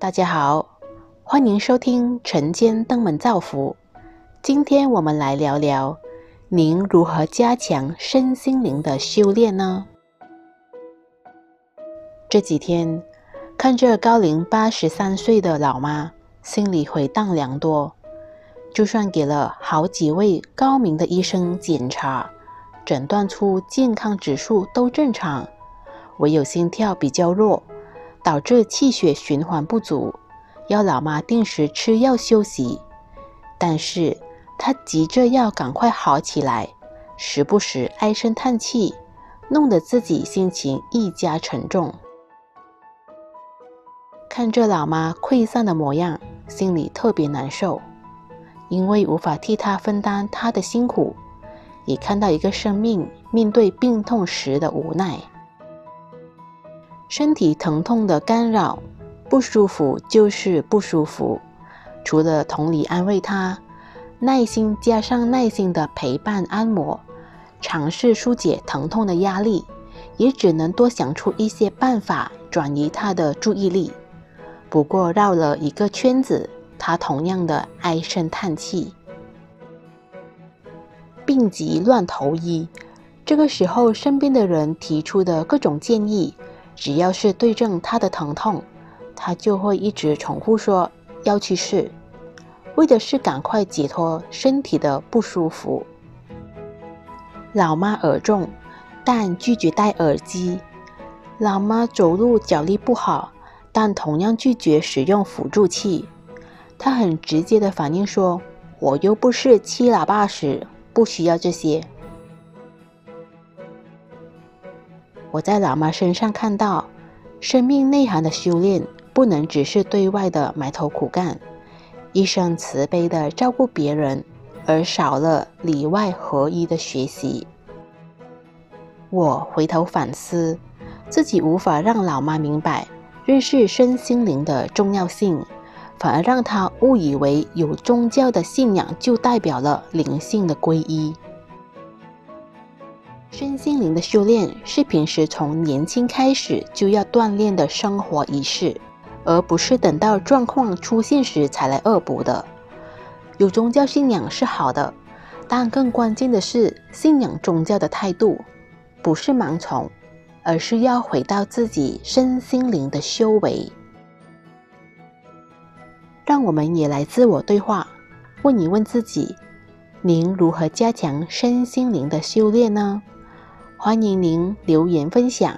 大家好，欢迎收听晨间登门造福。今天我们来聊聊，您如何加强身心灵的修炼呢？这几天看着高龄八十三岁的老妈，心里回荡良多。就算给了好几位高明的医生检查，诊断出健康指数都正常，唯有心跳比较弱，导致气血循环不足。要老妈定时吃药休息，但是她急着要赶快好起来，时不时唉声叹气，弄得自己心情愈加沉重。看着老妈溃散的模样，心里特别难受，因为无法替她分担她的辛苦，也看到一个生命面对病痛时的无奈，身体疼痛的干扰。不舒服就是不舒服，除了同理安慰他，耐心加上耐心的陪伴按摩，尝试疏解疼痛的压力，也只能多想出一些办法转移他的注意力。不过绕了一个圈子，他同样的唉声叹气。病急乱投医，这个时候身边的人提出的各种建议，只要是对症他的疼痛。他就会一直重复说要去试，为的是赶快解脱身体的不舒服。老妈耳重，但拒绝戴耳机；老妈走路脚力不好，但同样拒绝使用辅助器。他很直接的反应说：“我又不是七老八十，不需要这些。”我在老妈身上看到生命内涵的修炼。不能只是对外的埋头苦干，一生慈悲的照顾别人，而少了里外合一的学习。我回头反思，自己无法让老妈明白认识身心灵的重要性，反而让她误以为有宗教的信仰就代表了灵性的皈依。身心灵的修炼是平时从年轻开始就要锻炼的生活仪式。而不是等到状况出现时才来恶补的。有宗教信仰是好的，但更关键的是信仰宗教的态度，不是盲从，而是要回到自己身心灵的修为。让我们也来自我对话，问一问自己：您如何加强身心灵的修炼呢？欢迎您留言分享。